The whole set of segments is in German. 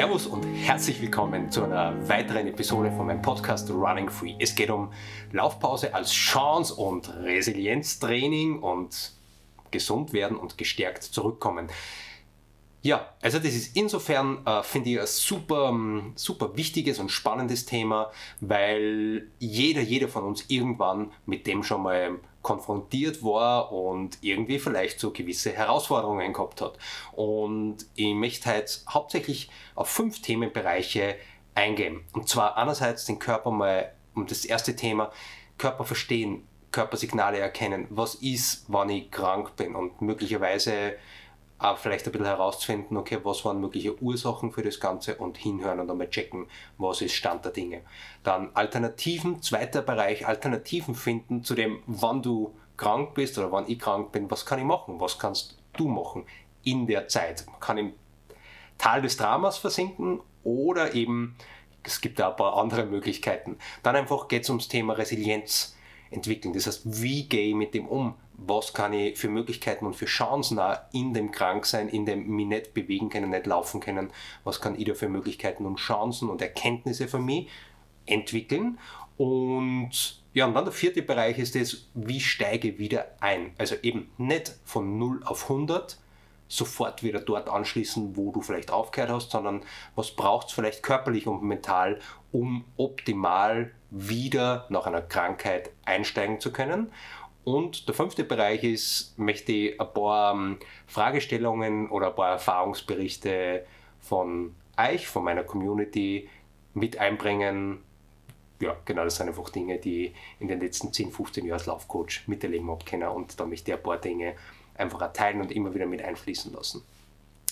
Servus und herzlich willkommen zu einer weiteren Episode von meinem Podcast Running Free. Es geht um Laufpause als Chance und Resilienztraining und gesund werden und gestärkt zurückkommen. Ja, also das ist insofern, äh, finde ich, ein super, ähm, super wichtiges und spannendes Thema, weil jeder, jeder von uns irgendwann mit dem schon mal konfrontiert war und irgendwie vielleicht so gewisse Herausforderungen gehabt hat. Und ich möchte heute hauptsächlich auf fünf Themenbereiche eingehen. Und zwar einerseits den Körper mal, um das erste Thema, Körper verstehen, Körpersignale erkennen. Was ist, wann ich krank bin und möglicherweise auch vielleicht ein bisschen herauszufinden, okay, was waren mögliche Ursachen für das Ganze und hinhören und einmal checken, was ist Stand der Dinge. Dann Alternativen, zweiter Bereich, Alternativen finden zu dem, wann du krank bist oder wann ich krank bin, was kann ich machen, was kannst du machen in der Zeit. Man kann im Tal des Dramas versinken oder eben, es gibt da ein paar andere Möglichkeiten. Dann einfach geht es ums Thema Resilienz entwickeln. Das heißt, wie gehe ich mit dem um? Was kann ich für Möglichkeiten und für Chancen auch in dem Kranksein, in dem mich nicht bewegen können, nicht laufen können? Was kann ich da für Möglichkeiten und Chancen und Erkenntnisse für mich entwickeln? Und ja, und dann der vierte Bereich ist das, wie steige ich wieder ein? Also eben nicht von 0 auf 100, sofort wieder dort anschließen, wo du vielleicht aufgehört hast, sondern was braucht es vielleicht körperlich und mental, um optimal wieder nach einer Krankheit einsteigen zu können. Und der fünfte Bereich ist, möchte ich ein paar ähm, Fragestellungen oder ein paar Erfahrungsberichte von euch, von meiner Community mit einbringen. Ja, genau, das sind einfach Dinge, die ich in den letzten 10, 15 Jahren als Laufcoach miterleben habe und da möchte ich ein paar Dinge einfach erteilen und immer wieder mit einfließen lassen.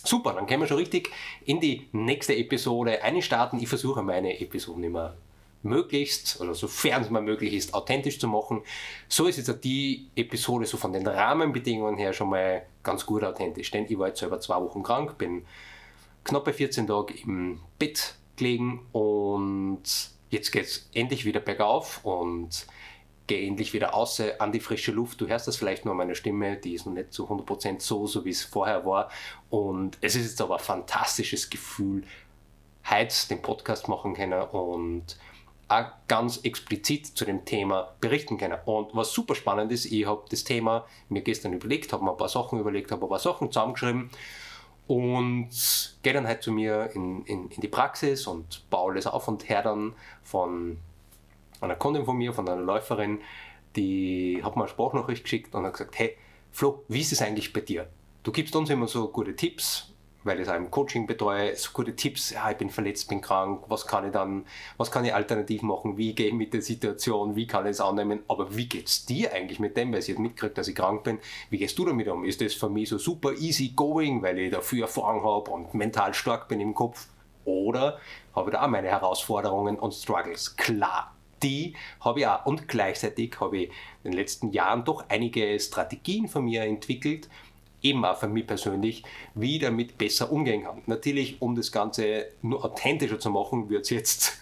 Super, dann können wir schon richtig in die nächste Episode einstarten. Ich versuche meine Episoden immer möglichst oder sofern es mal möglich ist, authentisch zu machen. So ist jetzt die Episode so von den Rahmenbedingungen her schon mal ganz gut authentisch, denn ich war jetzt selber zwei Wochen krank, bin knappe 14 Tage im Bett gelegen und jetzt geht es endlich wieder bergauf und gehe endlich wieder raus an die frische Luft. Du hörst das vielleicht nur an meiner Stimme, die ist noch nicht zu 100% so, so wie es vorher war. Und es ist jetzt aber ein fantastisches Gefühl, heute den Podcast machen können und auch ganz explizit zu dem Thema berichten können. Und was super spannend ist, ich habe das Thema mir gestern überlegt, habe mir ein paar Sachen überlegt, habe ein paar Sachen zusammengeschrieben und gehe dann halt zu mir in, in, in die Praxis und baue alles auf und her dann von einer Kundin von mir, von einer Läuferin, die hat mir eine Sprachnachricht geschickt und hat gesagt, hey Flo, wie ist es eigentlich bei dir? Du gibst uns immer so gute Tipps, weil ich es auch im Coaching betreue, so gute Tipps, ja, ich bin verletzt, bin krank, was kann ich dann, was kann ich alternativ machen, wie gehe ich mit der Situation, wie kann ich es annehmen, aber wie geht es dir eigentlich mit dem, weil ich jetzt mitkriege, dass ich krank bin, wie gehst du damit um? Ist das für mich so super easy going, weil ich dafür Erfahrung habe und mental stark bin im Kopf? Oder habe ich da auch meine Herausforderungen und Struggles? Klar, die habe ich auch und gleichzeitig habe ich in den letzten Jahren doch einige Strategien von mir entwickelt, eben auch für mich persönlich, wie ich damit besser umgehen kann. Natürlich, um das Ganze nur authentischer zu machen, wird es jetzt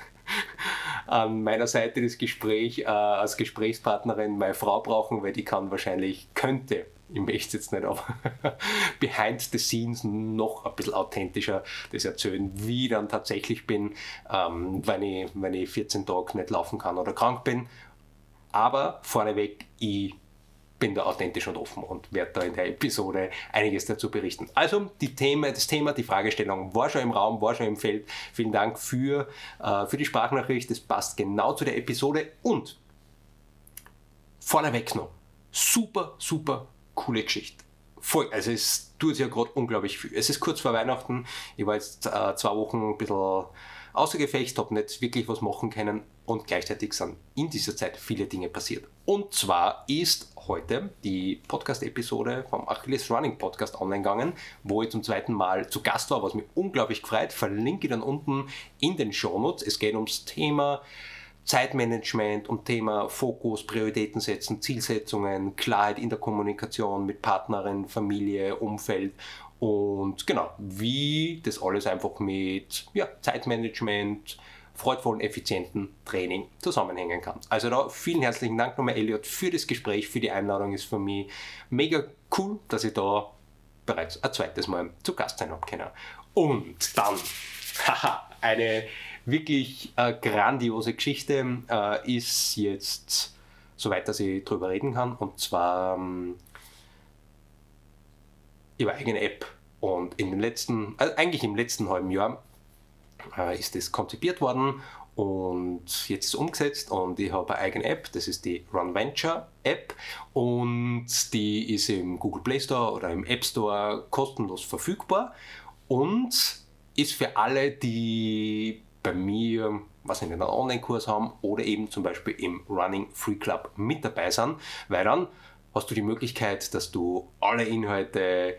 an meiner Seite das Gespräch äh, als Gesprächspartnerin meine Frau brauchen, weil die kann wahrscheinlich, könnte, ich möchte jetzt nicht, aber behind the scenes noch ein bisschen authentischer das erzählen, wie ich dann tatsächlich bin, ähm, wenn, ich, wenn ich 14 Tage nicht laufen kann oder krank bin. Aber vorneweg, ich bin da authentisch und offen und werde da in der Episode einiges dazu berichten. Also die Thema, das Thema, die Fragestellung war schon im Raum, war schon im Feld. Vielen Dank für, äh, für die Sprachnachricht. Das passt genau zu der Episode und vorneweg noch. Super, super coole Geschichte. Voll, also es tut ja gerade unglaublich viel. Es ist kurz vor Weihnachten. Ich war jetzt äh, zwei Wochen ein bisschen außer Gefecht, habe nicht wirklich was machen können und gleichzeitig sind in dieser Zeit viele Dinge passiert. Und zwar ist heute die Podcast-Episode vom Achilles Running Podcast online gegangen, wo ich zum zweiten Mal zu Gast war, was mich unglaublich gefreut. Verlinke ich dann unten in den Shownotes. Es geht ums Thema Zeitmanagement, um Thema Fokus, Prioritäten setzen, Zielsetzungen, Klarheit in der Kommunikation mit Partnerin, Familie, Umfeld und genau, wie das alles einfach mit ja, Zeitmanagement, freudvollen, effizienten Training zusammenhängen kann. Also da vielen herzlichen Dank nochmal, Elliot, für das Gespräch, für die Einladung. Ist für mich mega cool, dass ich da bereits ein zweites Mal zu Gast sein habe können. Und dann, haha, eine wirklich äh, grandiose Geschichte äh, ist jetzt soweit, dass ich drüber reden kann. Und zwar ähm, über eigene App. Und in den letzten, also eigentlich im letzten halben Jahr äh, ist das konzipiert worden und jetzt ist es umgesetzt und ich habe eine eigene App, das ist die Run Venture App und die ist im Google Play Store oder im App Store kostenlos verfügbar und ist für alle, die bei mir was in einen Online-Kurs haben oder eben zum Beispiel im Running Free Club mit dabei sind, weil dann hast du die Möglichkeit, dass du alle Inhalte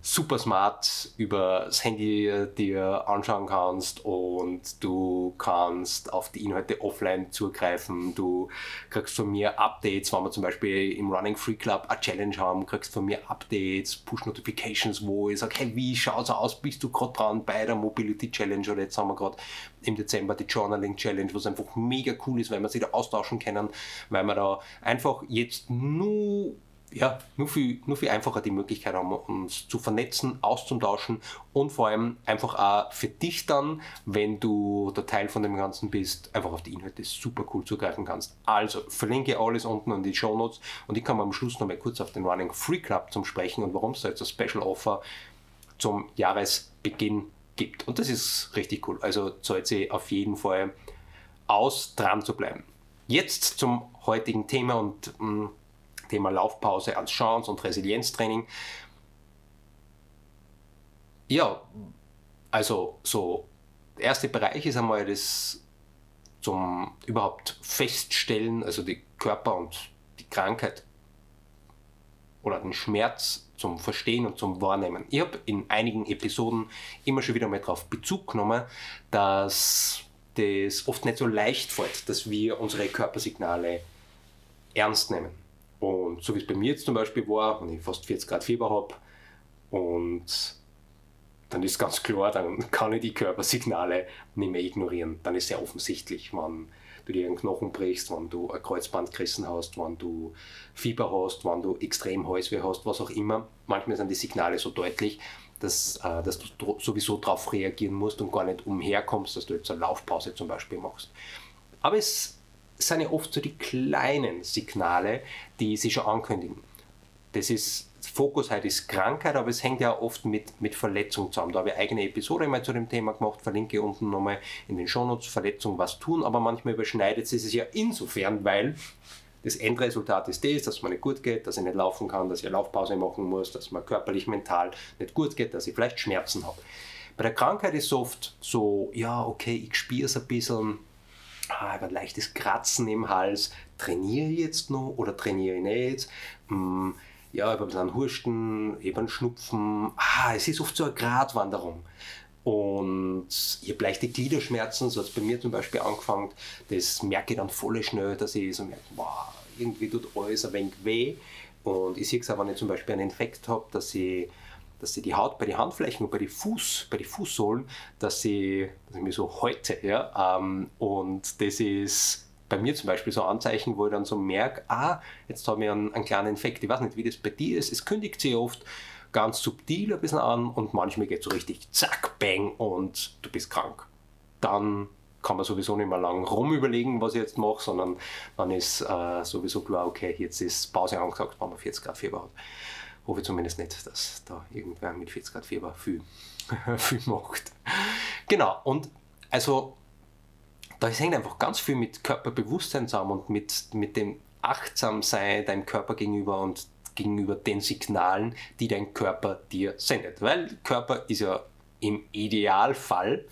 super smart über das Handy dir anschauen kannst und du kannst auf die Inhalte offline zugreifen. Du kriegst von mir Updates, wenn wir zum Beispiel im Running Free Club eine Challenge haben, kriegst von mir Updates, Push-Notifications, wo ich sage, hey, wie schaut es aus, bist du gerade dran bei der Mobility Challenge oder jetzt haben wir gerade im Dezember die Journaling Challenge, was einfach mega cool ist, weil wir sich da austauschen können, weil wir da einfach jetzt nur ja, nur viel, nur viel einfacher die Möglichkeit haben, uns zu vernetzen, auszutauschen und vor allem einfach auch für dich dann, wenn du der Teil von dem Ganzen bist, einfach auf die Inhalte super cool zugreifen kannst. Also verlinke alles unten in die Show Notes und ich komme am Schluss noch mal kurz auf den Running Free Club zum Sprechen und warum es da jetzt ein Special Offer zum Jahresbeginn gibt. Und das ist richtig cool. Also zahlt sich auf jeden Fall aus, dran zu bleiben. Jetzt zum heutigen Thema und mh, mm, Thema Laufpause als Chance und Resilienztraining. Ja, also so, der erste Bereich ist einmal das zum überhaupt feststellen, also die Körper und die Krankheit oder den Schmerz zum Verstehen und zum Wahrnehmen. Ich habe in einigen Episoden immer schon wieder mal darauf Bezug genommen, dass das oft nicht so leicht fällt, dass wir unsere Körpersignale ernst nehmen. Und so wie es bei mir jetzt zum Beispiel war, wenn ich fast 40 Grad Fieber habe und dann ist ganz klar, dann kann ich die Körpersignale nicht mehr ignorieren. Dann ist sehr offensichtlich, wenn du dir einen Knochen brichst, wenn du ein Kreuzband gerissen hast, wenn du Fieber hast, wenn du extrem Halsweh hast, was auch immer. Manchmal sind die Signale so deutlich, dass, äh, dass du sowieso darauf reagieren musst und gar nicht umherkommst, dass du jetzt eine Laufpause zum Beispiel machst. Aber es sind ja oft so die kleinen Signale, die sich schon ankündigen. Das ist, Fokus heute ist Krankheit, aber es hängt ja oft mit, mit Verletzung zusammen. Da habe ich eigene Episode mal zu dem Thema gemacht, verlinke unten nochmal in den Shownotes, Verletzung, was tun, aber manchmal überschneidet es sich ja insofern, weil das Endresultat ist das, dass mir nicht gut geht, dass ich nicht laufen kann, dass ich eine Laufpause machen muss, dass mir körperlich, mental nicht gut geht, dass ich vielleicht Schmerzen habe. Bei der Krankheit ist es oft so, ja, okay, ich spüre es ein bisschen, ah, ein leichtes Kratzen im Hals, trainiere ich jetzt noch oder trainiere ich nicht? Hm, ja, ich habe ein bisschen habe einen Schnupfen. Ah, es ist oft so eine Gratwanderung. Und ich habe leichte Gliederschmerzen, so hat es bei mir zum Beispiel angefangen. Das merke ich dann voll schnell, dass ich so merke, wow, irgendwie tut alles ein wenig weh. Und ich sehe es aber, wenn ich zum Beispiel einen Infekt habe, dass ich dass sie die Haut bei den Handflächen und bei den, Fuß, bei den Fußsohlen, dass sie, dass ich mir so heute, ja, ähm, und das ist bei mir zum Beispiel so ein Anzeichen, wo ich dann so merke, ah, jetzt habe ich einen, einen kleinen Infekt. Ich weiß nicht, wie das bei dir ist. Es kündigt sich oft ganz subtil ein bisschen an und manchmal geht es so richtig zack, bang und du bist krank. Dann kann man sowieso nicht mehr lang rumüberlegen, was ich jetzt mache, sondern dann ist äh, sowieso klar, okay, jetzt ist Pause angesagt, wenn man 40 Grad Fieber hat hoffe zumindest nicht, dass da irgendwer mit 40 Grad Fieber viel, viel macht. Genau, und also da hängt einfach ganz viel mit Körperbewusstsein zusammen und mit, mit dem Achtsamsein deinem Körper gegenüber und gegenüber den Signalen, die dein Körper dir sendet. Weil Körper ist ja im Idealfall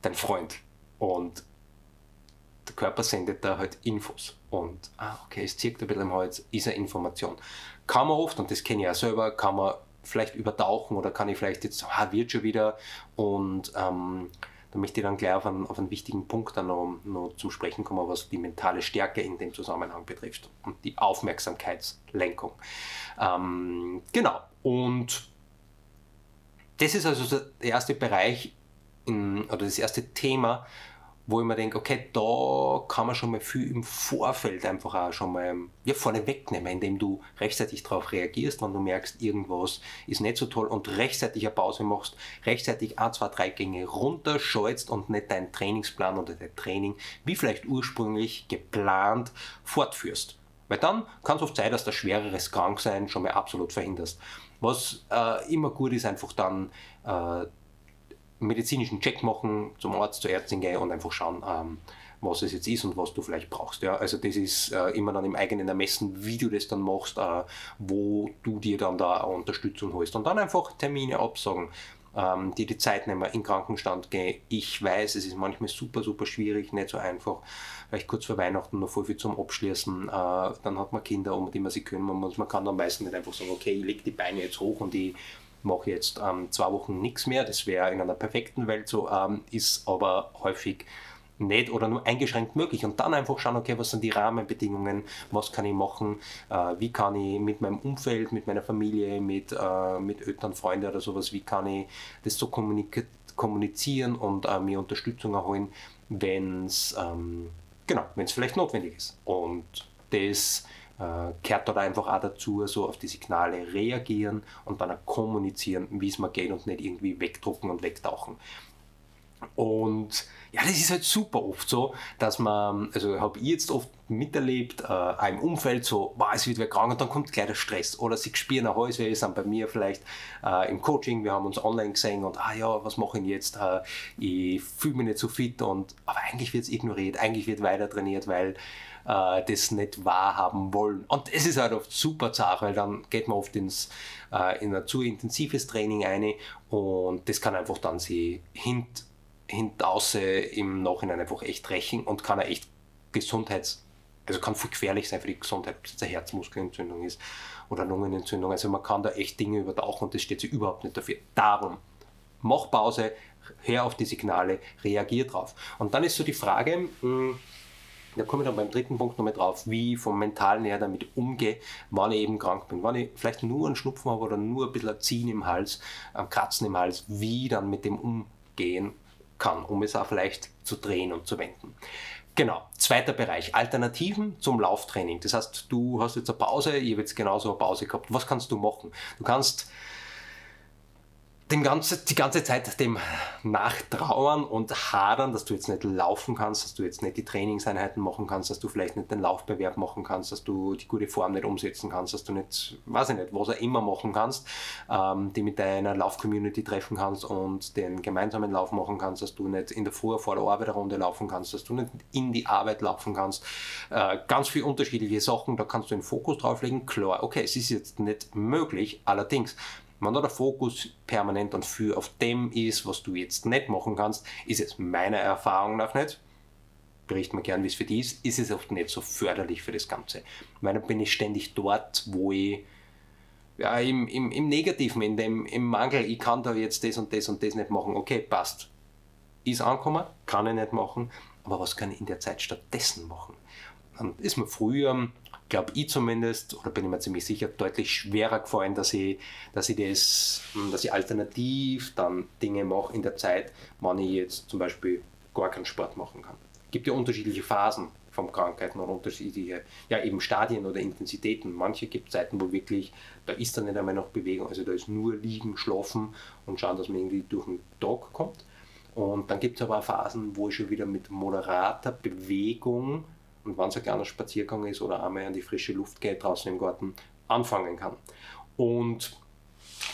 dein Freund. Und der Körper sendet da halt Infos. Und, ah, okay, es zirkt ein bisschen im Hals, ist eine Information. Kann man oft, und das kenne ich ja selber, kann man vielleicht übertauchen oder kann ich vielleicht jetzt, ah, wird schon wieder. Und ähm, da möchte ich dann gleich auf einen, auf einen wichtigen Punkt dann noch, noch zum Sprechen kommen, was die mentale Stärke in dem Zusammenhang betrifft und die Aufmerksamkeitslenkung. Ähm, genau. Und das ist also der erste Bereich in, oder das erste Thema, wo ich mir denke, okay, da kann man schon mal viel im Vorfeld einfach auch schon mal ja, vorne wegnehmen, indem du rechtzeitig darauf reagierst, wenn du merkst, irgendwas ist nicht so toll und rechtzeitig eine Pause machst, rechtzeitig ein, zwei, drei Gänge runterschaltst und nicht deinen Trainingsplan oder dein Training, wie vielleicht ursprünglich geplant, fortführst. Weil dann kann es oft sein, dass das schwereres Kranksein schon mal absolut verhinderst. Was äh, immer gut ist, einfach dann äh, medizinischen Check machen, zum Arzt, zur Ärztin gehen und einfach schauen, ähm, was es jetzt ist und was du vielleicht brauchst. Ja? Also das ist äh, immer dann im eigenen Ermessen, wie du das dann machst, äh, wo du dir dann da Unterstützung holst. Und dann einfach Termine absagen, ähm, die die Zeit nehmen, in Krankenstand gehen. Ich weiß, es ist manchmal super, super schwierig, nicht so einfach. Vielleicht kurz vor Weihnachten noch voll viel zum Abschließen. Äh, dann hat man Kinder, um die man sich kümmern muss. Man kann dann meistens nicht einfach sagen, okay, ich lege die Beine jetzt hoch und ich mache jetzt ähm, zwei Wochen nichts mehr. Das wäre in einer perfekten Welt so, ähm, ist aber häufig nicht oder nur eingeschränkt möglich. Und dann einfach schauen, okay, was sind die Rahmenbedingungen, was kann ich machen, äh, wie kann ich mit meinem Umfeld, mit meiner Familie, mit, äh, mit Eltern, Freunden oder sowas, wie kann ich das so kommunizieren und äh, mir Unterstützung erholen, wenn es ähm, genau, vielleicht notwendig ist. Und das äh, kehrt dort einfach auch dazu, so auf die Signale reagieren und dann auch kommunizieren, wie es mir geht und nicht irgendwie wegdrucken und wegtauchen. Und ja, das ist halt super oft so, dass man, also habe ich jetzt oft miterlebt, äh, im Umfeld so, wow, es wird wer krank und dann kommt gleich der Stress. Oder sie spüren nach Hause, wir sind bei mir vielleicht äh, im Coaching, wir haben uns online gesehen und, ah ja, was mache ich jetzt? Äh, ich fühle mich nicht so fit und, aber eigentlich wird es ignoriert, eigentlich wird weiter trainiert, weil äh, das nicht wahrhaben wollen. Und es ist halt oft super zart, weil dann geht man oft ins, äh, in ein zu intensives Training ein und das kann einfach dann sie hint, hintauße im Nachhinein einfach echt rächen und kann echt Gesundheits, also kann viel gefährlich sein für die Gesundheit, ob es jetzt eine Herzmuskelentzündung ist oder Lungenentzündung. Also man kann da echt Dinge übertauchen und das steht sich überhaupt nicht dafür. Darum, mach Pause, hör auf die Signale, reagier drauf. Und dann ist so die Frage, mh, hm, da komme ich dann beim dritten Punkt nochmal drauf, wie ich vom Mentalen her damit umgehe, wann ich eben krank bin. Wann ich vielleicht nur einen Schnupfen habe oder nur ein bisschen ein Ziehen im Hals, ein Kratzen im Hals, wie dann mit dem umgehen kann, um es auch vielleicht zu drehen und zu wenden. Genau, zweiter Bereich, Alternativen zum Lauftraining. Das heißt, du hast jetzt eine Pause, ich habe jetzt genauso eine Pause gehabt. Was kannst du machen? Du kannst dem ganze, die ganze Zeit dem nachtrauern und hadern, dass du jetzt nicht laufen kannst, dass du jetzt nicht die Trainingseinheiten machen kannst, dass du vielleicht nicht den Laufbewerb machen kannst, dass du die gute Form nicht umsetzen kannst, dass du nicht, weiß ich nicht, was auch immer machen kannst, ähm, die mit deiner Lauf-Community treffen kannst und den gemeinsamen Lauf machen kannst, dass du nicht in der Vor- vor der Arbeiterrunde laufen kannst, dass du nicht in die Arbeit laufen kannst. Äh, ganz viele unterschiedliche Sachen, da kannst du den Fokus drauf legen. Klar, okay, es ist jetzt nicht möglich, allerdings wenn da der Fokus permanent und für auf dem ist, was du jetzt nicht machen kannst, ist es meiner Erfahrung nach nicht, berichte mir gern, wie es für die ist, ist es oft nicht so förderlich für das Ganze. Weil dann bin ich ständig dort, wo ich ja, im, im, im Negativen, in dem, im Mangel, ich kann da jetzt das und das und das nicht machen. Okay, passt. Ist angekommen, kann ich nicht machen, aber was kann ich in der Zeit stattdessen machen? Dann ist mir früher glaube ich zumindest, oder bin ich mir ziemlich sicher, deutlich schwerer gefallen, dass ich, dass ich das, hm, dass ich alternativ dann Dinge mache in der Zeit, wann ich jetzt zum Beispiel gar keinen Sport machen kann. Es gibt ja unterschiedliche Phasen von Krankheiten und unterschiedliche, ja eben Stadien oder Intensitäten. Manche gibt es Zeiten, wo wirklich, da ist dann nicht einmal noch Bewegung, also da ist nur liegen, schlafen und schauen, dass man irgendwie durch den Tag kommt. Und dann gibt es aber auch Phasen, wo ich schon wieder mit moderater Bewegung und wenn es ein kleiner Spaziergang ist oder einmal an die frische Luft geht draußen im Garten, anfangen kann. Und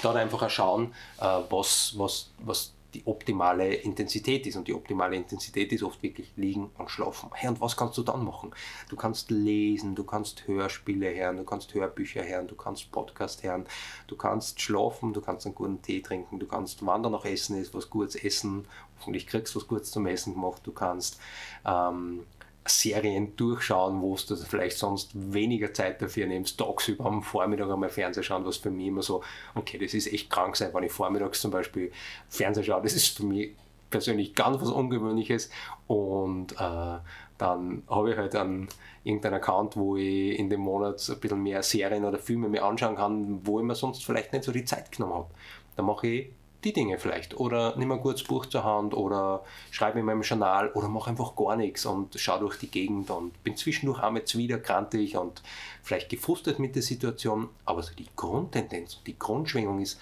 dort einfach auch schauen, äh, was, was, was die optimale Intensität ist. Und die optimale Intensität ist oft wirklich liegen und schlafen. Hey, und was kannst du dann machen? Du kannst lesen, du kannst Hörspiele hören, du kannst Hörbücher hören, du kannst Podcast hören, du kannst schlafen, du kannst einen guten Tee trinken, du kannst wandern noch essen, ist was Gutes essen, hoffentlich kriegst du was Gutes zum Essen gemacht, du kannst ähm, Serien durchschauen, wo du vielleicht sonst weniger Zeit dafür nimmst, tagsüber am Vormittag einmal Fernseher schauen, was für mich immer so, okay, das ist echt krank sein, wenn ich vormittags zum Beispiel Fernseher schaue, das ist für mich persönlich ganz was Ungewöhnliches und äh, dann habe ich halt einen, irgendeinen Account, wo ich in dem Monat ein bisschen mehr Serien oder Filme mir anschauen kann, wo ich mir sonst vielleicht nicht so die Zeit genommen habe. Da mache ich die Dinge vielleicht. Oder nimm ein gutes Buch zur Hand oder schreibe in meinem Journal oder mach einfach gar nichts und schau durch die Gegend und bin zwischendurch auch jetzt wieder krantig und vielleicht gefrustet mit der Situation. Aber so die Grundtendenz, die Grundschwingung ist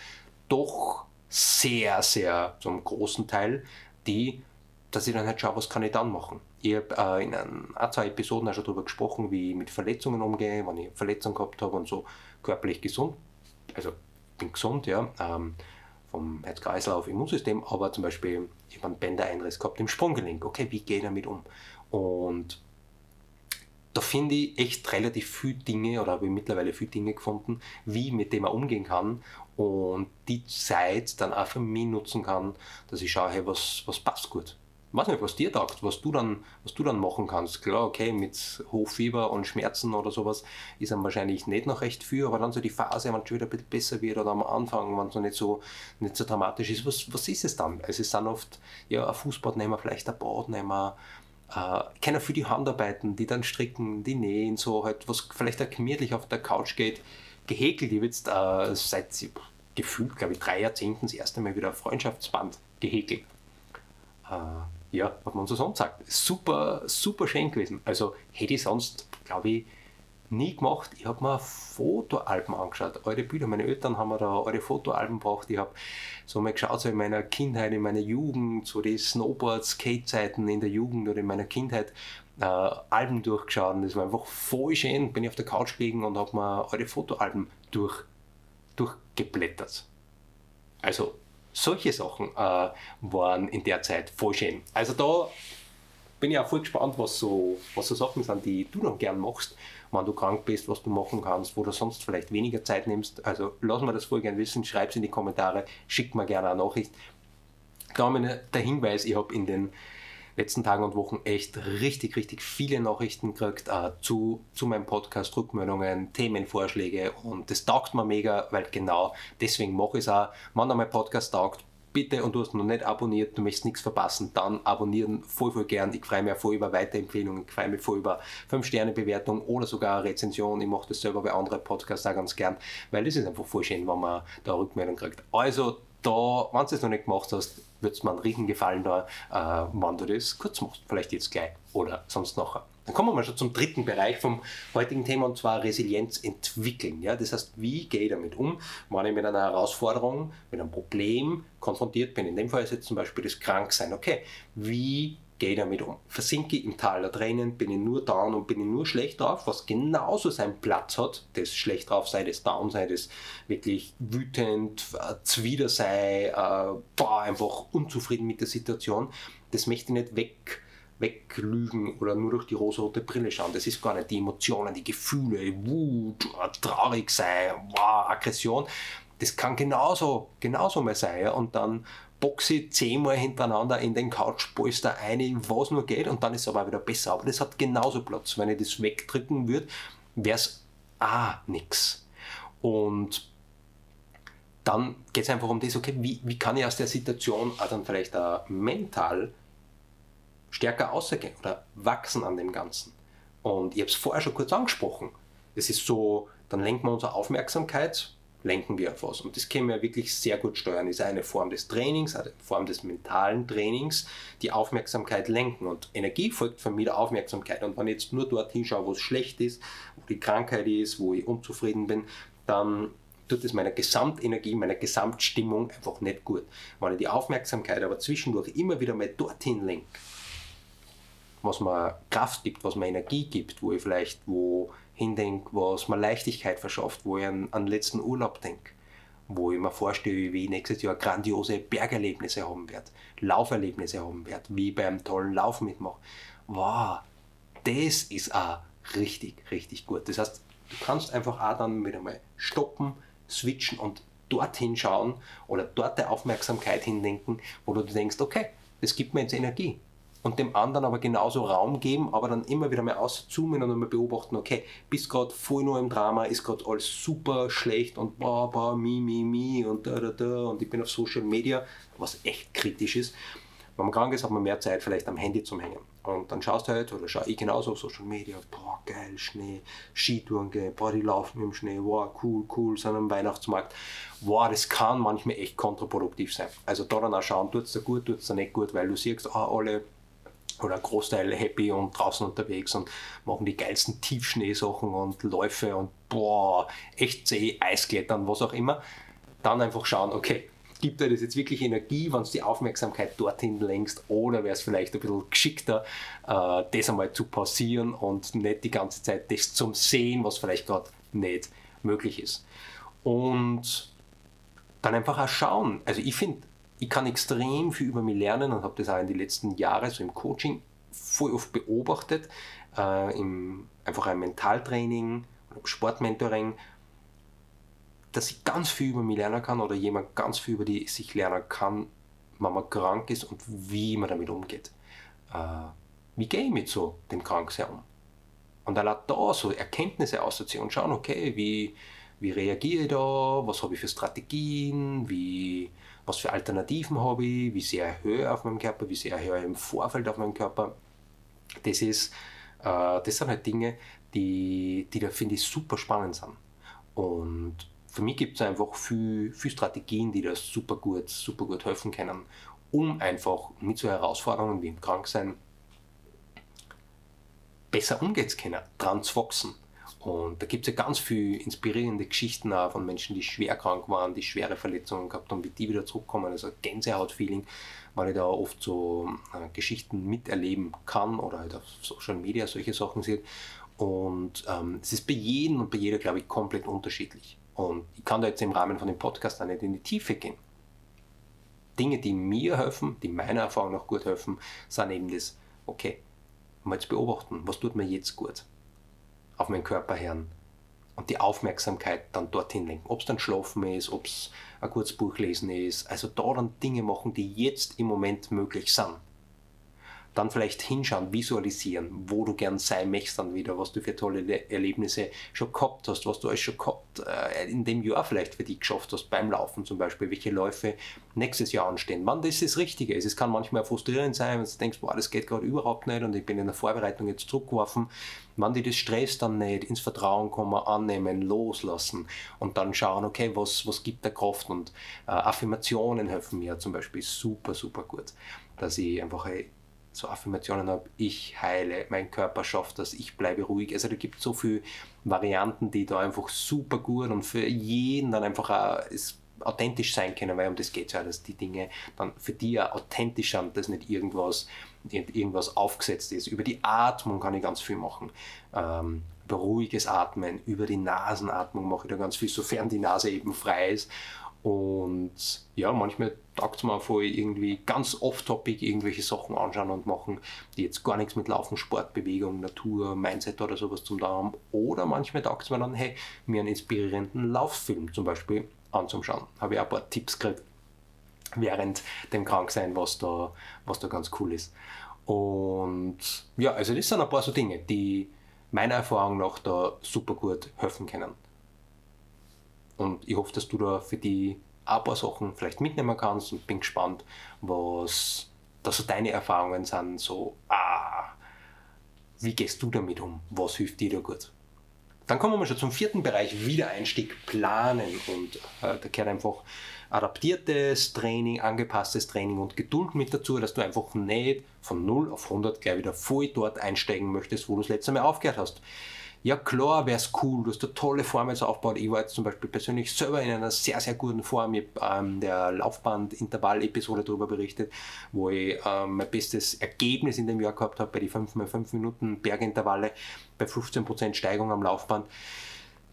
doch sehr, sehr zum großen Teil die, dass ich dann halt schaue, was kann ich dann machen. Ich habe äh, in ein, zwei Episoden auch schon darüber gesprochen, wie ich mit Verletzungen umgehe, wenn ich eine Verletzung gehabt habe und so körperlich gesund. Also bin gesund, ja. Ähm, vom Herz-Kreislauf-Immunsystem, aber zum Beispiel, ich habe einen Bändereinriss gehabt im Sprunggelenk. Okay, wie gehe ich damit um? Und da finde ich echt relativ viele Dinge oder habe ich mittlerweile viele Dinge gefunden, wie mit dem man umgehen kann und die Zeit dann auch für mich nutzen kann, dass ich schaue, hey, was, was passt gut weiß nicht, was dir taugt, was du dann, was du dann machen kannst. Klar, okay, mit Hochfieber und Schmerzen oder sowas ist dann wahrscheinlich nicht noch recht viel, aber dann so die Phase, wenn es wieder ein bisschen besser wird oder am Anfang, wenn es noch nicht so, nicht so dramatisch ist, was, was ist es dann? Es ist dann oft ja, ein Fußbadnehmer, vielleicht ein Badnehmer, äh, keiner für die Handarbeiten, die dann stricken, die nähen, so halt, was vielleicht auch gemütlich auf der Couch geht, gehäkelt. Ich habe jetzt äh, seit gefühlt, glaube ich, drei Jahrzehnten das erste Mal wieder ein Freundschaftsband gehäkelt. Äh, ja, was man so sonst sagt. Super, super schön gewesen. Also hätte ich sonst, glaube ich, nie gemacht. Ich habe mir Fotoalben angeschaut, alte Bilder. Meine Eltern haben mir da alte Fotoalben gebracht. Ich habe so mal geschaut, so in meiner Kindheit, in meiner Jugend, so die Snowboard, Skate-Zeiten in der Jugend oder in meiner Kindheit, äh, Alben durchgeschaut. Das war einfach voll schön. Bin ich auf der Couch gelegen und habe mir alte Fotoalben durch, durchgeblättert. Also solche Sachen äh, waren in der Zeit voll schön. Also da bin ich auch voll gespannt, was so, was so Sachen sind, die du noch gern machst, wenn du krank bist, was du machen kannst, wo du sonst vielleicht weniger Zeit nimmst. Also lass mir das voll gern wissen, schreib es in die Kommentare, schick mir gerne eine Nachricht. Da der Hinweis, ich habe in den letzten Tagen und Wochen echt richtig, richtig viele Nachrichten gekriegt äh, zu, zu meinem Podcast, Rückmeldungen, Themenvorschläge und das taugt mir mega, weil genau deswegen mache ich es auch. Wenn mein Podcast taugt, bitte und du hast noch nicht abonniert, du möchtest nichts verpassen, dann abonnieren voll, voll gern. Ich freue mich voll über Weiterempfehlungen, ich freue mich voll über 5-Sterne-Bewertung oder sogar eine Rezension. Ich mache das selber bei anderen Podcasts auch ganz gern, weil das ist einfach voll schön, wenn man da Rückmeldung kriegt. Also da, wenn du es noch nicht gemacht hast, wird es mir einen riesen Gefallen da, äh, wenn du das kurz machst. Vielleicht jetzt gleich oder sonst nachher. Dann kommen wir mal schon zum dritten Bereich vom heutigen Thema und zwar Resilienz entwickeln. Ja? Das heißt, wie gehe ich damit um, wenn ich mit einer Herausforderung, mit einem Problem konfrontiert bin? In dem Fall ist jetzt zum Beispiel das Kranksein. Okay, wie gehe damit um. Versinke im Tal der Tränen, bin ich nur down und bin ich nur schlecht drauf, was genauso seinen Platz hat, das schlecht drauf sei, das down sei, das wirklich wütend, äh, zwider sei, äh, boah, einfach unzufrieden mit der Situation, das möchte ich nicht weg weglügen oder nur durch die rosarote Brille schauen. Das ist gar nicht die Emotionen, die Gefühle, Wut, traurig sein, wow, Aggression. Das kann genauso, genauso mal sein. Ja? Und dann boxe zehnmal hintereinander in den Couchpolster ein, was nur geht und dann ist es aber wieder besser. Aber das hat genauso Platz. Wenn ich das wegdrücken würde, wäre es ah nix. Und dann geht es einfach um das, okay, wie, wie kann ich aus der Situation auch dann vielleicht auch mental stärker ausgehen oder wachsen an dem Ganzen. Und ich habe es vorher schon kurz angesprochen. Es ist so, dann lenkt man unsere Aufmerksamkeit lenken wir auf was. Und das können wir wirklich sehr gut steuern. Ist eine Form des Trainings, eine Form des mentalen Trainings, die Aufmerksamkeit lenken. Und Energie folgt von mir der Aufmerksamkeit. Und wenn ich jetzt nur dorthin schaue, wo es schlecht ist, wo die Krankheit ist, wo ich unzufrieden bin, dann tut es meiner Gesamtenergie, meiner Gesamtstimmung einfach nicht gut. Wenn ich die Aufmerksamkeit aber zwischendurch immer wieder mal dorthin lenke, was mir Kraft gibt, was mir Energie gibt, wo ich vielleicht wo hindenke, was mir Leichtigkeit verschafft, wo ich an, an letzten Urlaub denke, wo ich mir vorstelle, wie ich nächstes Jahr grandiose Bergerlebnisse haben werde, Lauferlebnisse haben werde, wie ich beim tollen Lauf mitmache. Wow, das ist auch richtig, richtig gut. Das heißt, du kannst einfach auch dann wieder mal stoppen, switchen und dorthin schauen oder dort der Aufmerksamkeit hindenken, wo du denkst, okay, das gibt mir jetzt Energie und dem anderen aber genauso Raum geben, aber dann immer wieder mal auszoomen und mal beobachten, okay, bist gerade voll nur im Drama, ist gerade alles super schlecht und boah, boah, mi, mi, mi und da, da, da und ich bin auf Social Media, was echt kritisch ist. Wenn man krank ist, hat man mehr Zeit vielleicht am Handy zum Hängen. Und dann schaust du halt, oder schau ich genauso auf Social Media, boah, geil, Schnee, Skitouren gehen, boah, die laufen im Schnee, wow, cool, cool, sind am Weihnachtsmarkt. Wow, das kann manchmal echt kontraproduktiv sein. Also da dann auch schauen, tut es dir gut, tut es dir nicht gut, weil du siehst, ah, alle oder ein Großteil happy und draußen unterwegs und machen die geilsten Tiefschneesachen und Läufe und boah, echt zäh, Eisklettern, was auch immer. Dann einfach schauen, okay, gibt dir das jetzt wirklich Energie, wenn du die Aufmerksamkeit dorthin lenkst oder wäre es vielleicht ein bisschen geschickter, äh, das einmal zu pausieren und nicht die ganze Zeit das zum Sehen, was vielleicht gerade nicht möglich ist. Und dann einfach auch schauen. Also ich finde, ich kann extrem viel über mich lernen und habe das auch in den letzten Jahren so im Coaching voll oft beobachtet, äh, im, einfach im Mentaltraining, im Sportmentoring, dass ich ganz viel über mich lernen kann oder jemand ganz viel über die sich lernen kann, wenn man krank ist und wie man damit umgeht. Äh, wie gehe ich mit so dem Kranksein um? Und dann auch da so Erkenntnisse auszuziehen und schauen, okay, wie, wie reagiere ich da, was habe ich für Strategien, wie, was für Alternativen habe ich, wie sehr höre ich auf meinem Körper, wie sehr höre ich im Vorfeld auf meinem Körper. Das, ist, äh, das sind halt Dinge, die, die da finde ich super spannend sind. Und für mich gibt es einfach viele, viele Strategien, die da super gut, super gut helfen können, um einfach mit so Herausforderungen wie im Kranksein besser umgehen zu können, dran zu wachsen. Und da gibt es ja ganz viele inspirierende Geschichten auch von Menschen, die schwer krank waren, die schwere Verletzungen gehabt haben, wie die wieder zurückkommen. Also Gänsehaut-Feeling, weil ich da oft so äh, Geschichten miterleben kann oder halt auf Social Media solche Sachen sehe. Und ähm, es ist bei jedem und bei jeder, glaube ich, komplett unterschiedlich. Und ich kann da jetzt im Rahmen von dem Podcast auch nicht in die Tiefe gehen. Dinge, die mir helfen, die meiner Erfahrung nach gut helfen, sind eben das, okay, mal zu beobachten, was tut mir jetzt gut auf meinen Körper hören und die Aufmerksamkeit dann dorthin lenken. Ob es dann Schlafen ist, ob es ein kurzes Buch lesen ist. Also da dann Dinge machen, die jetzt im Moment möglich sind dann vielleicht hinschauen, visualisieren, wo du gern sein möchtest dann wieder, was du für tolle Erlebnisse schon gehabt hast, was du alles schon gehabt äh, in dem Jahr vielleicht für dich geschafft hast, beim Laufen zum Beispiel, welche Läufe nächstes Jahr anstehen. Wann das das Richtige ist. Es kann manchmal frustrierend sein, wenn du denkst, boah, das geht gerade überhaupt nicht und ich bin in der Vorbereitung jetzt zurückgeworfen. Wann die das Stress dann nicht, ins Vertrauen kommen, annehmen, loslassen und dann schauen, okay, was, was gibt der Kraft und äh, Affirmationen helfen mir zum Beispiel super, super gut dass ich einfach hey, so Affirmationen habe, ich heile, mein Körper schafft das, ich bleibe ruhig. Also da gibt es so viele Varianten, die da einfach super gut und für jeden dann einfach auch authentisch sein können, weil um das geht es ja, dass die Dinge dann für die authentisch sind, dass nicht irgendwas, irgendwas aufgesetzt ist. Über die Atmung kann ich ganz viel machen. Ähm, über ruhiges Atmen, über die Nasenatmung mache ich da ganz viel, sofern die Nase eben frei ist. Und ja, manchmal taugt es mir voll irgendwie ganz off-topic irgendwelche Sachen anschauen und machen, die jetzt gar nichts mit Laufen, Sport, Bewegung, Natur, Mindset oder sowas zum da haben. Oder manchmal taugt es mir dann, hey, mir einen inspirierenden Lauffilm zum Beispiel anzuschauen. Habe ich auch ein paar Tipps gekriegt während dem Kranksein, was da, was da ganz cool ist. Und ja, also das sind ein paar so Dinge, die meiner Erfahrung nach da super gut helfen können. Und ich hoffe, dass du da für die ein paar Sachen vielleicht mitnehmen kannst und bin gespannt, was da so deine Erfahrungen sind. So, ah, wie gehst du damit um? Was hilft dir da gut? Dann kommen wir schon zum vierten Bereich, Wiedereinstieg planen. Und äh, da gehört einfach adaptiertes Training, angepasstes Training und Geduld mit dazu, dass du einfach nicht von 0 auf 100 gleich wieder voll dort einsteigen möchtest, wo du das letzte Mal aufgehört hast ja klar wäre es cool, du hast eine tolle Form jetzt aufgebaut. Ich war jetzt zum Beispiel persönlich selber in einer sehr, sehr guten Form. Ich habe ähm, der Laufband-Intervall-Episode darüber berichtet, wo ich ähm, mein bestes Ergebnis in dem Jahr gehabt habe bei den 5x5 Minuten Bergintervalle bei 15% Steigung am Laufband.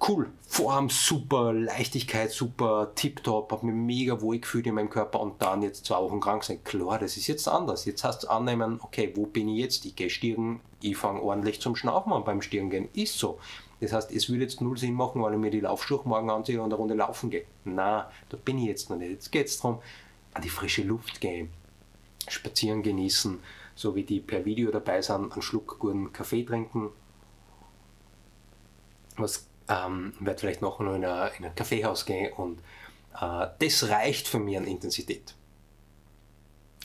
Cool, Form super, Leichtigkeit super, tipptopp, habe mich mega wohl gefühlt in meinem Körper und dann jetzt zwei Wochen krank sein. Klar, das ist jetzt anders. Jetzt hast du annehmen, okay, wo bin ich jetzt? Ich gehe Stirn, ich fange ordentlich zum Schnaufen an beim Stirn gehen. Ist so. Das heißt, es würde jetzt null Sinn machen, weil ich mir die Laufschuhe morgen anziehe und eine Runde laufen gehe. Na, da bin ich jetzt noch nicht. Jetzt geht es darum, an die frische Luft gehen, spazieren genießen, so wie die per Video dabei sind, einen Schluck guten Kaffee trinken, was ähm, werde vielleicht noch in, einer, in ein Kaffeehaus gehen und äh, das reicht für mich an Intensität.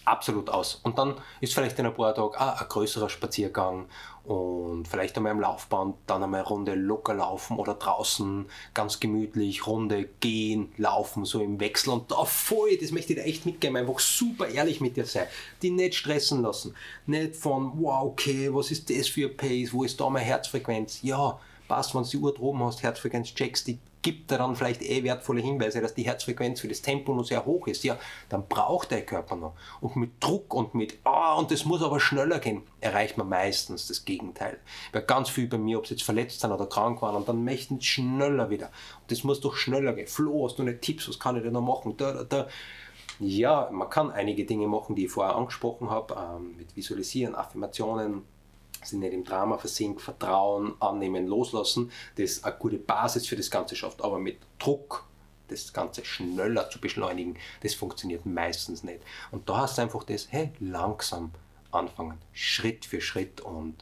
Absolut aus. Und dann ist vielleicht in ein paar Tagen ah, ein größerer Spaziergang und vielleicht einmal im Laufband, dann einmal eine Runde locker laufen oder draußen ganz gemütlich, Runde gehen, laufen, so im Wechsel. Und da voll, das möchte ich dir echt mitgeben, einfach super ehrlich mit dir sein, die nicht stressen lassen, nicht von, wow, okay, was ist das für ein Pace, wo ist da meine Herzfrequenz, ja, passt, wenn du die Uhr droben hast, Herzfrequenz checkst, die gibt dir dann vielleicht eh wertvolle Hinweise, dass die Herzfrequenz für das Tempo noch sehr hoch ist. Ja, dann braucht der Körper noch. Und mit Druck und mit, ah, und das muss aber schneller gehen, erreicht man meistens das Gegenteil. Weil ganz viel bei mir, ob sie jetzt verletzt sind oder krank waren, und dann möchten sie schneller wieder. Und das muss doch schneller gehen. Flo, hast du nicht Tipps, was kann ich denn noch machen? Da, da, da. Ja, man kann einige Dinge machen, die ich vorher angesprochen habe, ähm, mit Visualisieren, Affirmationen, sind nicht im Drama versinkt, Vertrauen, Annehmen, Loslassen, das eine gute Basis für das Ganze schafft. Aber mit Druck das Ganze schneller zu beschleunigen, das funktioniert meistens nicht. Und da hast du einfach das, hey, langsam anfangen, Schritt für Schritt und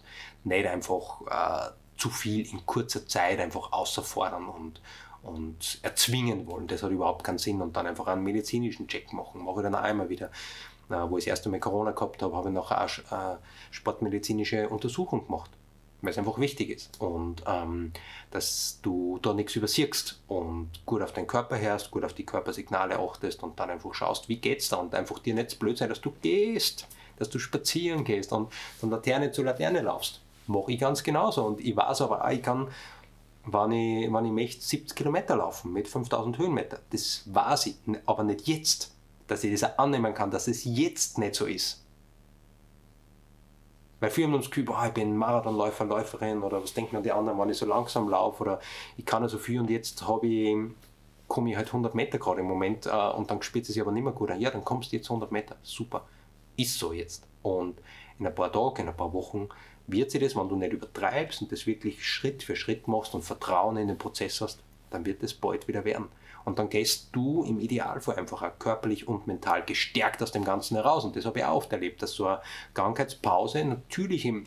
nicht einfach äh, zu viel in kurzer Zeit einfach außerfordern und, und erzwingen wollen. Das hat überhaupt keinen Sinn. Und dann einfach einen medizinischen Check machen, mache ich dann auch einmal wieder wo ich das erste Mal Corona gehabt habe, habe ich nachher auch eine sportmedizinische Untersuchung gemacht, weil es einfach wichtig ist. Und ähm, dass du da nichts übersiehst und gut auf deinen Körper hörst, gut auf die Körpersignale achtest und dann einfach schaust, wie geht's da und einfach dir nicht blöd sein, dass du gehst, dass du spazieren gehst und von Laterne zu Laterne laufst. Mache ich ganz genauso. Und ich weiß aber auch, ich kann wenn ich, wenn ich möchte, 70 Kilometer laufen mit 5000 Höhenmeter. Das weiß ich, aber nicht jetzt dass ich das annehmen kann, dass es jetzt nicht so ist. Weil viele haben uns Gefühl, boah, ich bin Marathonläufer, Läuferin oder was denken die anderen, wenn ich so langsam laufe oder ich kann ja so viel und jetzt habe ich, komme ich halt 100 Meter gerade im Moment äh, und dann spielt es sich aber nicht mehr gut an. Ja, dann kommst du jetzt 100 Meter. Super. Ist so jetzt. Und in ein paar Tagen, in ein paar Wochen wird sich das, wenn du nicht übertreibst und das wirklich Schritt für Schritt machst und Vertrauen in den Prozess hast, dann wird es bald wieder werden. Und dann gehst du im Idealfall einfach auch körperlich und mental gestärkt aus dem Ganzen heraus. Und das habe ich auch oft erlebt, dass so eine Krankheitspause natürlich im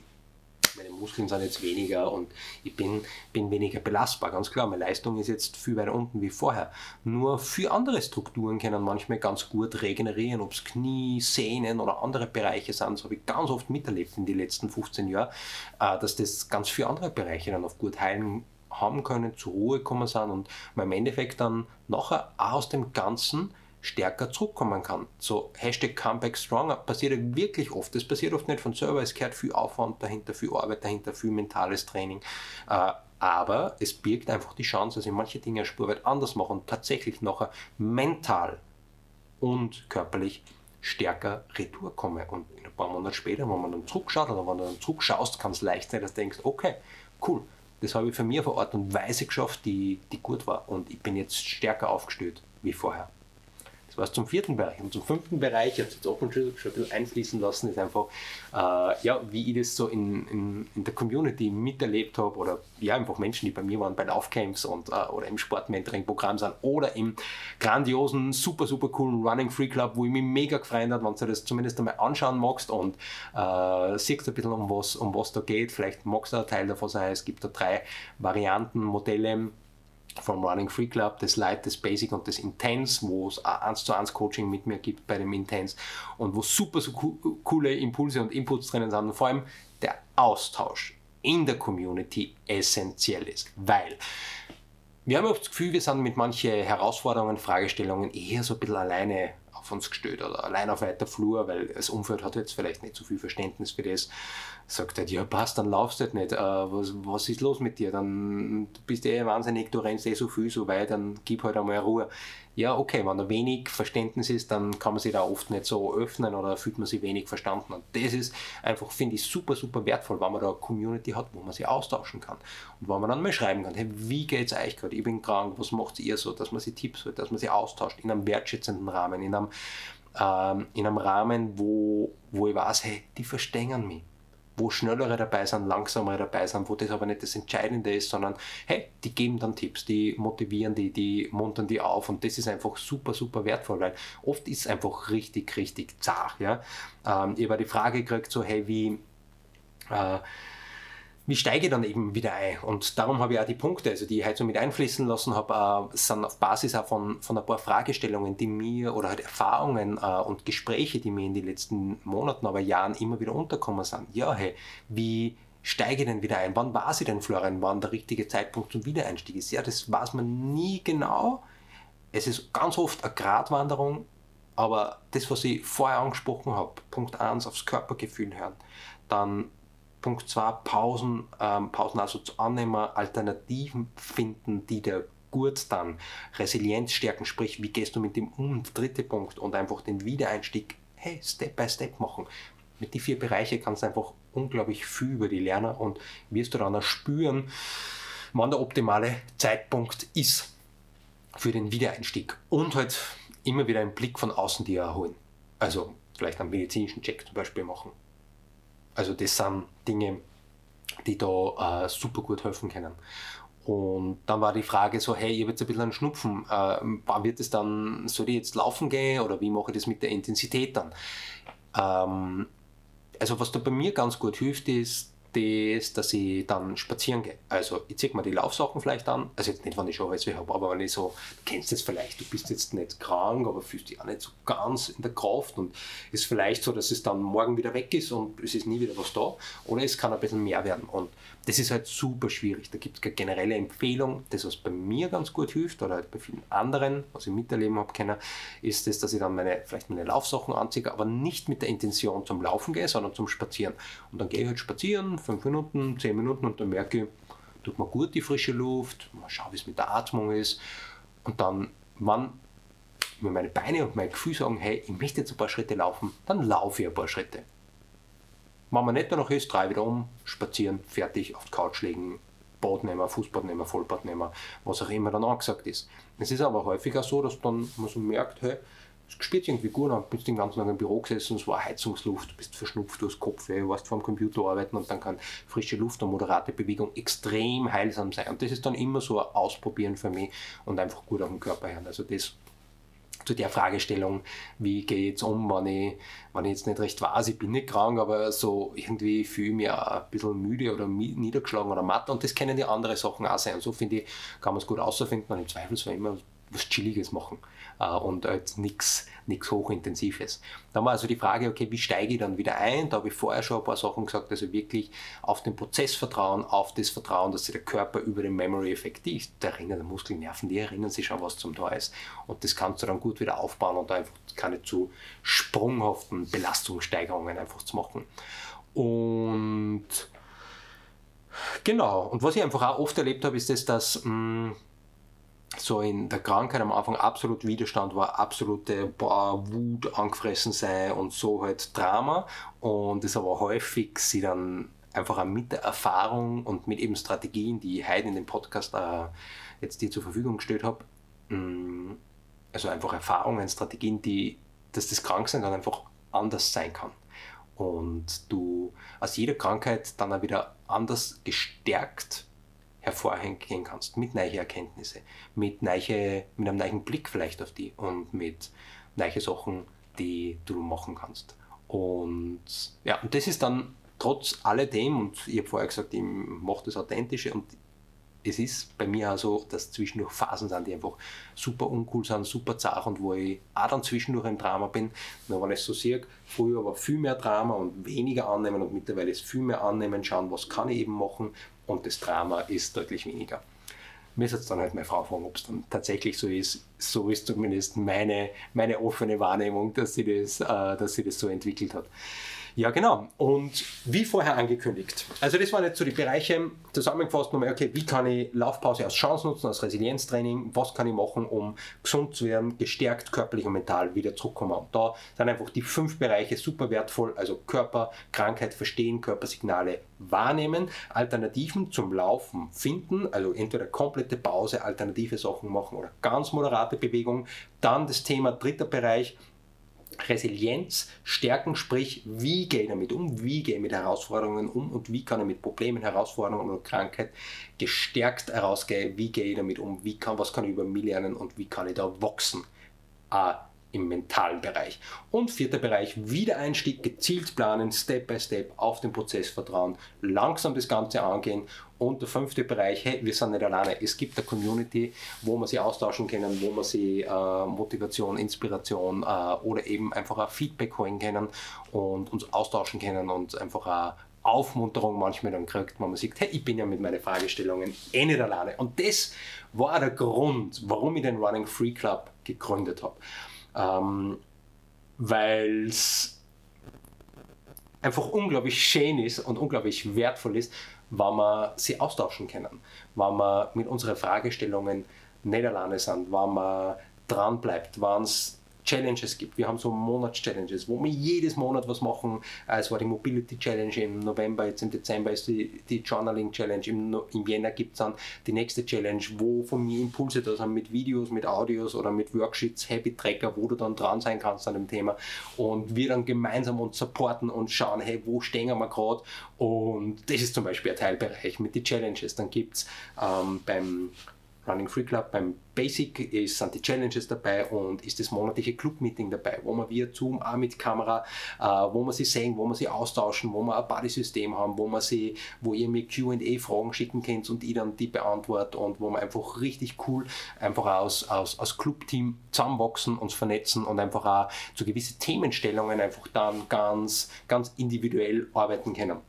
meine Muskeln sind jetzt weniger und ich bin, bin weniger belastbar, ganz klar. Meine Leistung ist jetzt viel weiter unten wie vorher. Nur für andere Strukturen können manchmal ganz gut regenerieren, ob es Knie, Sehnen oder andere Bereiche sind. Das habe ich ganz oft miterlebt in den letzten 15 Jahren, äh, dass das ganz viele andere Bereiche dann auf gut heilen haben können, zur Ruhe kommen sind und man im Endeffekt dann nachher auch aus dem Ganzen stärker zurückkommen kann. So Hashtag Comeback Strong passiert ja wirklich oft. Das passiert oft nicht von selber, es gehört viel Aufwand dahinter, viel Arbeit dahinter, viel mentales Training. Äh, aber es birgt einfach die Chance, dass ich manche Dinge spurweit anders mache und tatsächlich nachher mental und körperlich stärker retour komme. Und ein paar Monate später, wenn man dann zurückschaut oder wenn du dann zurückschaust, kann es leicht sein, dass du denkst, okay, cool, das habe ich für mich auf eine Art und Weise geschafft, die, die gut war. Und ich bin jetzt stärker aufgestellt wie vorher. Das war es zum vierten Bereich. Und zum fünften Bereich, ich habe es jetzt auch schon ein bisschen einfließen lassen, ist einfach, äh, ja, wie ich das so in, in, in der Community miterlebt habe oder ja, einfach Menschen, die bei mir waren bei Laufcamps und, äh, oder im Sportmentoring-Programm sind oder im grandiosen, super, super coolen Running Free Club, wo ich mich mega gefreut habe, wenn du das zumindest einmal anschauen magst und äh, siehst ein bisschen, um was, um was da geht. Vielleicht magst du ein Teil davon sein. Es gibt da drei Varianten, Modelle vom Running Free Club, das Light, das Basic und das Intense, wo es 1 zu 1 Coaching mit mir gibt bei dem Intense und wo super so coole Impulse und Inputs drinnen sind und vor allem der Austausch in der Community essentiell ist, weil wir haben oft das Gefühl, wir sind mit manchen Herausforderungen, Fragestellungen eher so ein bisschen alleine auf uns oder allein auf weiter Flur, weil das Umfeld hat jetzt vielleicht nicht so viel Verständnis für das. Sagt er, ja passt, dann laufst du halt nicht. Äh, was, was ist los mit dir? Dann bist du eh wahnsinnig, du rennst eh so viel, so weit, dann gib halt einmal Ruhe. Ja, okay, wenn da wenig Verständnis ist, dann kann man sich da oft nicht so öffnen oder fühlt man sich wenig verstanden. Und das ist einfach, finde ich, super, super wertvoll, wenn man da eine Community hat, wo man sich austauschen kann. Und wo man dann mal schreiben kann, hey, wie geht es euch gerade? Ich bin krank, was macht ihr so? Dass man sich Tipps holt, dass man sich austauscht in einem wertschätzenden Rahmen, in einem, ähm, in einem Rahmen, wo, wo ich weiß, hey, die verstehen mich wo schnellere dabei sind, langsamere dabei sind, wo das aber nicht das Entscheidende ist, sondern hey, die geben dann Tipps, die motivieren die, die muntern die auf und das ist einfach super, super wertvoll, weil oft ist es einfach richtig, richtig zart. Ja? Ähm, ich habe die Frage gekriegt, so hey, wie äh, wie steige ich dann eben wieder ein? Und darum habe ich auch die Punkte, also die ich heute so mit einfließen lassen habe, äh, sind auf Basis auch von, von ein paar Fragestellungen, die mir oder halt Erfahrungen äh, und Gespräche, die mir in den letzten Monaten, aber Jahren immer wieder unterkommen sind. Ja, hey, wie steige ich denn wieder ein? Wann war sie denn, Florian? Wann der richtige Zeitpunkt zum Wiedereinstieg ist? Ja, das weiß man nie genau. Es ist ganz oft eine Gratwanderung, aber das, was ich vorher angesprochen habe, Punkt 1, aufs Körpergefühl hören, dann Punkt 2, Pausen, ähm, Pausen also zu annehmen, Alternativen finden, die dir gut dann Resilienz stärken, sprich, wie gehst du mit dem um? Dritte Punkt und einfach den Wiedereinstieg, hey, Step by Step machen. Mit die vier Bereiche kannst du einfach unglaublich viel über die lernen und wirst du dann auch spüren, wann der optimale Zeitpunkt ist für den Wiedereinstieg. Und halt immer wieder einen Blick von außen dir erholen. Also vielleicht einen medizinischen Check zum Beispiel machen. Also das sind Dinge, die da äh, super gut helfen können. Und dann war die Frage so, hey, ich habe jetzt ein bisschen einen Schnupfen, äh, wird es dann, soll ich jetzt laufen gehen oder wie mache ich das mit der Intensität dann? Ähm, also was da bei mir ganz gut hilft, ist das, dass ich dann spazieren gehe. Also ich ziehe mir die Laufsachen vielleicht an, also jetzt nicht, wenn ich schon alles habe, aber wenn ich so, du kennst es vielleicht, du bist jetzt nicht krank, aber fühlst dich auch nicht so ganz in der Kraft und ist vielleicht so, dass es dann morgen wieder weg ist und es ist nie wieder was da oder es kann ein bisschen mehr werden und das ist halt super schwierig. Da gibt es keine generelle Empfehlung. Das, was bei mir ganz gut hilft oder halt bei vielen anderen, was ich miterleben habe, können, ist das, dass ich dann meine, vielleicht meine Laufsachen anziehe, aber nicht mit der Intention zum Laufen gehe, sondern zum Spazieren. Und dann gehe ich halt spazieren, fünf Minuten, zehn Minuten und dann merke ich, tut mir gut die frische Luft, mal schaue, wie es mit der Atmung ist. Und dann, wann mir meine Beine und mein Gefühl sagen, hey, ich möchte jetzt ein paar Schritte laufen, dann laufe ich ein paar Schritte. Wenn man nicht danach ist, drei wieder um, spazieren, fertig, auf die Couch legen, Bad nehmen, Fußbad nehmen, Vollbad nehmen, was auch immer dann angesagt ist. Es ist aber häufiger so, dass dann man so merkt, hey, es spielt irgendwie gut, dann bist du den ganzen Tag im Büro gesessen, es war Heizungsluft, bist verschnupft, du hast Kopfweh, du warst vor dem Computer arbeiten und dann kann frische Luft und moderate Bewegung extrem heilsam sein. Und das ist dann immer so ein Ausprobieren für mich und einfach gut auf den Körper hören. Also das zu der Fragestellung, wie gehe ich jetzt um, wenn ich, wenn ich jetzt nicht recht weiß, ich bin nicht krank, aber so irgendwie fühle ich mich ein bisschen müde oder niedergeschlagen oder matt und das können die anderen Sachen auch sein. Und so finde ich, kann man es gut außerfinden und im Zweifelsfall immer was Chilliges machen und halt nichts Hochintensives. Dann war also die Frage, okay, wie steige ich dann wieder ein? Da habe ich vorher schon ein paar Sachen gesagt, also wirklich auf den Prozess vertrauen, auf das Vertrauen, dass sich der Körper über den Memory-Effekt, die erinnern, der Muskelnerven, die erinnern sich schon, was zum Tor ist. Und das kannst du dann gut wieder aufbauen und einfach keine zu sprunghaften Belastungssteigerungen einfach zu machen. Und genau, und was ich einfach auch oft erlebt habe, ist das, dass mh, mm, so in der Krankheit am Anfang absolut Widerstand war, absolute boah, Wut angefressen sei und so halt Drama. Und es aber häufig sie dann einfach mit der Erfahrung und mit eben Strategien, die ich heute in dem Podcast äh, jetzt dir zur Verfügung gestellt habe, mm, also einfach Erfahrungen, Strategien, die, dass das Kranksein dann einfach anders sein kann. Und du aus jeder Krankheit dann auch wieder anders gestärkt hervorgehen kannst, mit neuen Erkenntnissen, mit, neue, mit einem neuen Blick vielleicht auf die und mit neuen Sachen, die du machen kannst. Und ja, und das ist dann trotz alledem, und ich habe vorher gesagt, ich mache das Authentische und es ist bei mir auch so, dass zwischendurch Phasen sind, die einfach super uncool sind, super zart und wo ich auch dann zwischendurch im Drama bin. Nur wenn ich so sehe, früher war viel mehr Drama und weniger annehmen und mittlerweile ist viel mehr annehmen, schauen, was kann ich eben machen, und das Drama ist deutlich weniger. Mir ist jetzt dann halt meine Frau fragen, ob es dann tatsächlich so ist. So ist zumindest meine, meine offene Wahrnehmung, dass sie, das, äh, dass sie das so entwickelt hat. Ja, genau. Und wie vorher angekündigt. Also das waren jetzt so die Bereiche zusammengefasst nochmal, okay, wie kann ich Laufpause als Chance nutzen, als Resilienztraining, was kann ich machen, um gesund zu werden, gestärkt körperlich und mental wieder zurückkommen. Und da sind einfach die fünf Bereiche super wertvoll, also Körper, Krankheit verstehen, Körpersignale wahrnehmen, Alternativen zum Laufen finden, also entweder komplette Pause, alternative Sachen machen oder ganz moderate Bewegung. Dann das Thema dritter Bereich, Resilienz stärken, sprich, wie gehe ich damit um, wie gehe ich mit Herausforderungen um und wie kann ich mit Problemen, Herausforderungen oder Krankheit gestärkt herausgehen, wie gehe ich damit um, wie kann, was kann ich über mich lernen und wie kann ich da wachsen. Äh, im mentalen Bereich. Und vierter Bereich, Wiedereinstieg, gezielt planen, Step by Step auf den Prozess vertrauen, langsam das Ganze angehen. Und der fünfte Bereich, hey, wir sind nicht alleine. Es gibt eine Community, wo man sich austauschen können, wo man sich äh, Motivation, Inspiration äh, oder eben einfach ein Feedback holen können und uns austauschen können und einfach eine Aufmunterung manchmal dann kriegt, wenn man sieht, hey, ich bin ja mit meinen Fragestellungen eh nicht alleine. Und das war der Grund, warum ich den Running Free Club gegründet habe ähm, weil es einfach unglaublich schön ist und unglaublich wertvoll ist, wenn wir sie austauschen können, wenn wir mit unseren Fragestellungen nicht alleine sind, wenn man dran bleibt, wenn es Challenges gibt. Wir haben so Monats-Challenges, wo wir jedes Monat was machen. Äh, es war die Mobility Challenge im November, jetzt im Dezember ist die, die Journaling Challenge, im, im Jänner gibt es dann die nächste Challenge, wo von mir Impulse da sind mit Videos, mit Audios oder mit Worksheets, Happy Tracker, wo du dann dran sein kannst an dem Thema und wir dann gemeinsam uns supporten und schauen, hey, wo stehen wir gerade und das ist zum Beispiel ein Teilbereich mit den Challenges. Dann gibt es ähm, beim Running Free Club beim Basic ist, sind die Challenges dabei und ist das monatliche Club-Meeting dabei, wo wir via Zoom auch mit Kamera, äh, wo wir sie sehen, wo wir sie austauschen, wo wir ein Buddy-System haben, wo wir sie, wo ihr mir Q&A-Fragen schicken könnt und ich dann die beantworte und wo wir einfach richtig cool einfach aus, aus, aus Club-Team zusammenwachsen, uns vernetzen und einfach auch zu gewissen Themenstellungen einfach dann ganz, ganz individuell arbeiten können.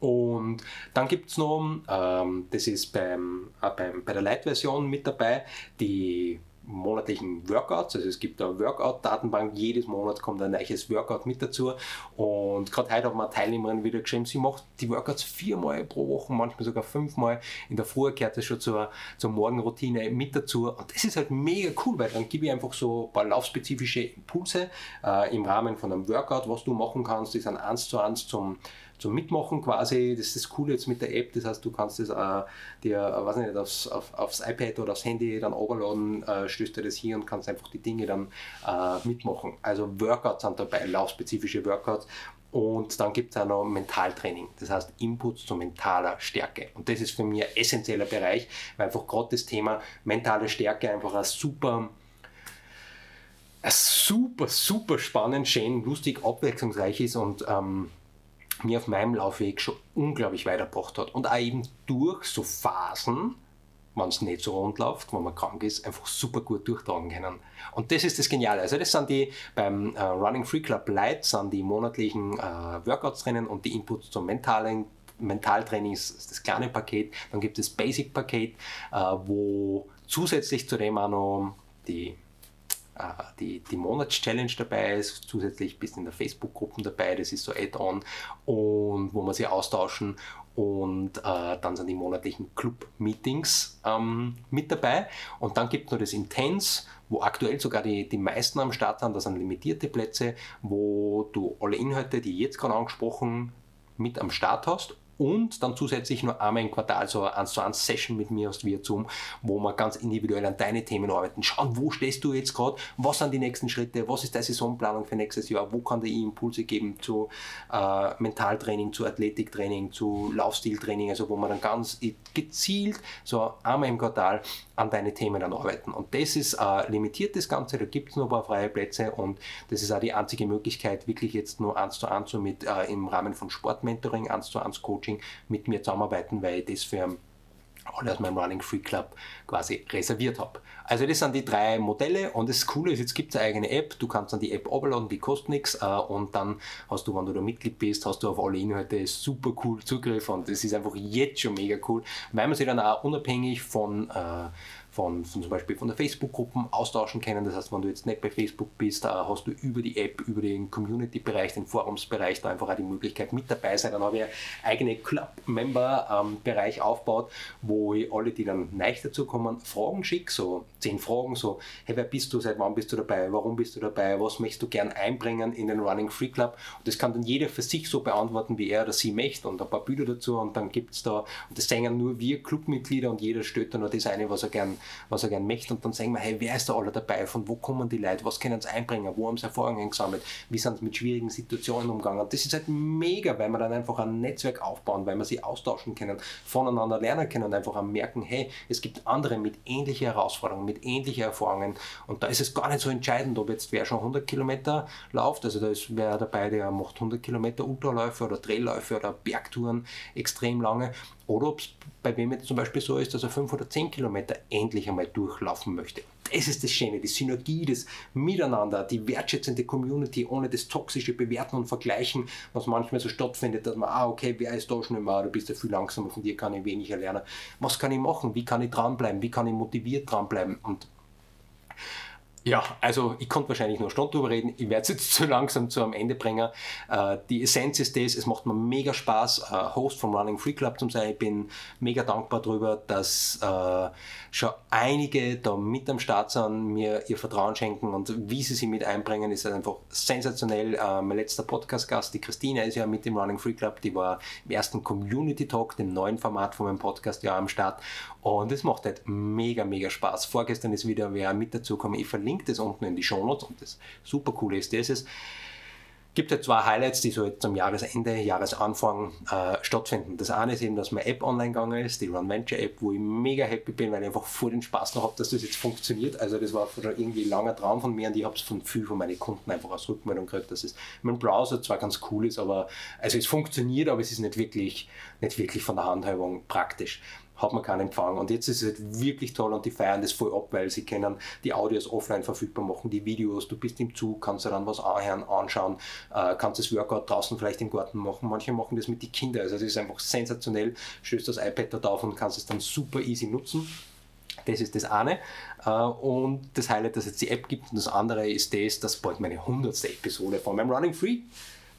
Und dann gibt es noch, ähm, das ist beim, äh, beim, bei der Light-Version mit dabei, die monatlichen Workouts. Also es gibt eine Workout-Datenbank, jedes Monat kommt ein neues Workout mit dazu. Und gerade heute mir eine Teilnehmerin wieder geschrieben, sie macht die Workouts viermal pro Woche, manchmal sogar fünfmal. In der Früh gehört das schon zur, zur Morgenroutine mit dazu. Und das ist halt mega cool, weil dann gebe ich einfach so ein paar laufspezifische Impulse äh, im Rahmen von einem Workout, was du machen kannst. Die sind eins zu eins zum zum Mitmachen quasi. Das ist das Coole jetzt mit der App. Das heißt, du kannst das äh, dir, äh, weiß nicht, aufs, auf, aufs iPad oder aufs Handy dann overladen, äh, stößt dir das hier und kannst einfach die Dinge dann äh, mitmachen. Also Workouts sind dabei, laufspezifische Workouts. Und dann gibt es auch noch Mentaltraining, das heißt Inputs zu mentaler Stärke. Und das ist für mich ein essentieller Bereich, weil einfach gerade das Thema mentale Stärke einfach ein super, ein super, super spannend, schön, lustig, abwechslungsreich ist und ähm, mir auf meinem Laufweg schon unglaublich weitergebracht hat. Und auch eben durch so Phasen, wenn es nicht so rund läuft, wenn man krank ist, einfach super gut durchtragen können. Und das ist das Geniale. Also das sind die beim äh, Running Free Club Light sind die monatlichen äh, Workouts drinnen und die Inputs zum mentalen Mentaltraining ist das kleine Paket. Dann gibt es das Basic Paket, äh, wo zusätzlich zu dem auch noch die die, die Monats-Challenge dabei ist, zusätzlich bist in der Facebook-Gruppe dabei, das ist so Add-on und wo wir sie austauschen und äh, dann sind die monatlichen Club-Meetings ähm, mit dabei. Und dann gibt es noch das Intense, wo aktuell sogar die, die meisten am Start sind, das sind limitierte Plätze, wo du alle Inhalte, die jetzt gerade angesprochen, mit am Start hast und dann zusätzlich nur einmal im Quartal so eine 1 zu 1 Session mit mir via Zoom, wo wir ganz individuell an deine Themen arbeiten. Schauen, wo stehst du jetzt gerade, was sind die nächsten Schritte, was ist deine Saisonplanung für nächstes Jahr, wo kann dir Impulse geben zu äh, Mentaltraining, zu Athletiktraining, zu Laufstiltraining, also wo man dann ganz gezielt so einmal im Quartal an deine Themen dann arbeiten. Und das ist äh, limitiert das Ganze, da gibt es nur ein paar freie Plätze und das ist auch die einzige Möglichkeit, wirklich jetzt nur eins zu eins mit äh, im Rahmen von Sportmentoring, eins zu eins Coaching Coaching mit mir zusammenarbeiten, weil ich das für alle aus meinem Running Free Club quasi reserviert habe. Also das sind die drei Modelle und das Coole ist, jetzt gibt es eine eigene App, du kannst dann die App abladen, die kostet nichts äh, und dann hast du, wenn du da Mitglied bist, hast du auf alle Inhalte super cool Zugriff und das ist einfach jetzt schon mega cool, weil man sich dann auch unabhängig von, äh, von, von zum Beispiel von der Facebook-Gruppen austauschen können. Das heißt, wenn du jetzt nicht bei Facebook bist, hast du über die App, über den Community-Bereich, den Forumsbereich da einfach auch die Möglichkeit mit dabei sein. Dann habe ich einen eigenen Club-Member-Bereich ähm, aufgebaut, wo ich alle, die dann neu dazu kommen, Fragen schicke, so zehn Fragen, so, hey, wer bist du, seit wann bist du dabei, warum bist du dabei, was möchtest du gern einbringen in den Running Free Club? Und das kann dann jeder für sich so beantworten, wie er oder sie möchte. Und ein paar Bilder dazu und dann gibt es da, und das sehen nur wir Clubmitglieder und jeder stellt da nur das eine, was er gern, was er gern möchte. Und dann sagen wir, hey, wer ist da alle dabei, von wo kommen die Leute, was können sie einbringen, wo haben sie Erfahrungen gesammelt, wie sind sie mit schwierigen Situationen umgegangen. Das ist halt mega, weil wir dann einfach ein Netzwerk aufbauen, weil wir sie austauschen können, voneinander lernen können und einfach merken, hey, es gibt andere mit ähnlichen Herausforderungen, mit ähnlichen Erfahrungen. Und da ist es gar nicht so entscheidend, ob jetzt wer schon 100 Kilometer läuft, also da ist wer dabei, der macht 100 Kilometer Ultraläufe oder Drehläufe oder Bergtouren extrem lange oder ob es bei wem jetzt zum Beispiel so ist, dass er 5 oder 10 Kilometer endlich einmal durchlaufen möchte. Das ist das Schöne, die Synergie, das Miteinander, die wertschätzende Community ohne das toxische Bewerten und Vergleichen, was manchmal so stattfindet, dass man, ah, okay, wer ist da schon mal, du bist ja viel langsamer, von dir kann ich weniger lernen. Was kann ich machen? Wie kann ich dranbleiben? Wie kann ich motiviert dranbleiben? Und ja, also ich konnte wahrscheinlich nur Stunden drüber reden. Ich werde es jetzt zu langsam zu am Ende bringen. Äh, die Essenz ist das, es macht mir mega Spaß, äh, Host vom Running Free Club zu sein. Ich bin mega dankbar darüber, dass äh, schon einige da mit am Start sind, mir ihr Vertrauen schenken und wie sie sich mit einbringen, ist einfach sensationell. Äh, mein letzter Podcast-Gast, die Christina, ist ja mit dem Running Free Club, die war im ersten Community Talk, dem neuen Format von meinem Podcast, ja am Start. Und es macht halt mega, mega Spaß. Vorgestern ist wieder wer mit dazu gekommen. Ich das unten in die Show Notes und das super coole ist, das ist, gibt ja zwei Highlights, die so jetzt am Jahresende, Jahresanfang äh, stattfinden. Das eine ist eben, dass meine App online gegangen ist, die Run Venture App, wo ich mega happy bin, weil ich einfach voll den Spaß noch habe, dass das jetzt funktioniert. Also das war schon irgendwie ein langer Traum von mir und ich habe es von viel von meinen Kunden einfach als Rückmeldung gekriegt, dass es mein Browser zwar ganz cool ist, aber also es funktioniert, aber es ist nicht wirklich, nicht wirklich von der Handhabung praktisch hat man keinen Empfang. Und jetzt ist es halt wirklich toll und die feiern das voll ab, weil sie können die Audios offline verfügbar machen, die Videos, du bist im Zug, kannst du dann was anhören, anschauen, äh, kannst das Workout draußen vielleicht im Garten machen. Manche machen das mit den Kindern, also es ist einfach sensationell, stößt das iPad da drauf und kannst es dann super easy nutzen. Das ist das eine. Äh, und das Highlight, dass es jetzt die App gibt. Und das andere ist das, dass bald meine 100. Episode von meinem Running Free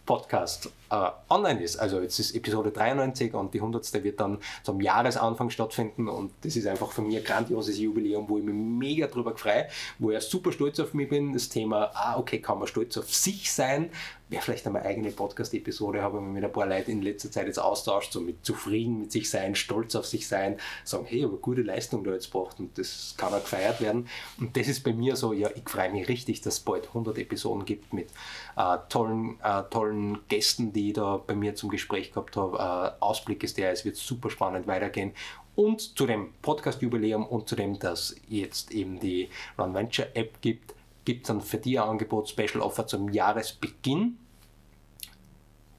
Podcast äh, online ist. Also jetzt ist Episode 93 und die 100. wird dann zum Jahresanfang stattfinden und das ist einfach für mich ein grandioses Jubiläum, wo ich mich mega drüber freue, wo ich super stolz auf mich bin. Das Thema, ah, okay, kann man stolz auf sich sein, wäre vielleicht eine eigene Podcast-Episode, habe ich mit ein paar Leuten in letzter Zeit jetzt austauscht, so mit zufrieden mit sich sein, stolz auf sich sein, sagen, hey, aber gute Leistung da jetzt gebracht und das kann auch gefeiert werden. Und das ist bei mir so, ja, ich freue mich richtig, dass es bald 100 Episoden gibt mit äh, tollen, äh, tollen Gästen, die ich da bei mir zum Gespräch gehabt habe. Äh, Ausblick ist der, es wird super spannend weitergehen. Und zu dem Podcast-Jubiläum und zu dem, dass jetzt eben die Run Venture App gibt, gibt es dann für dich ein Angebot Special Offer zum Jahresbeginn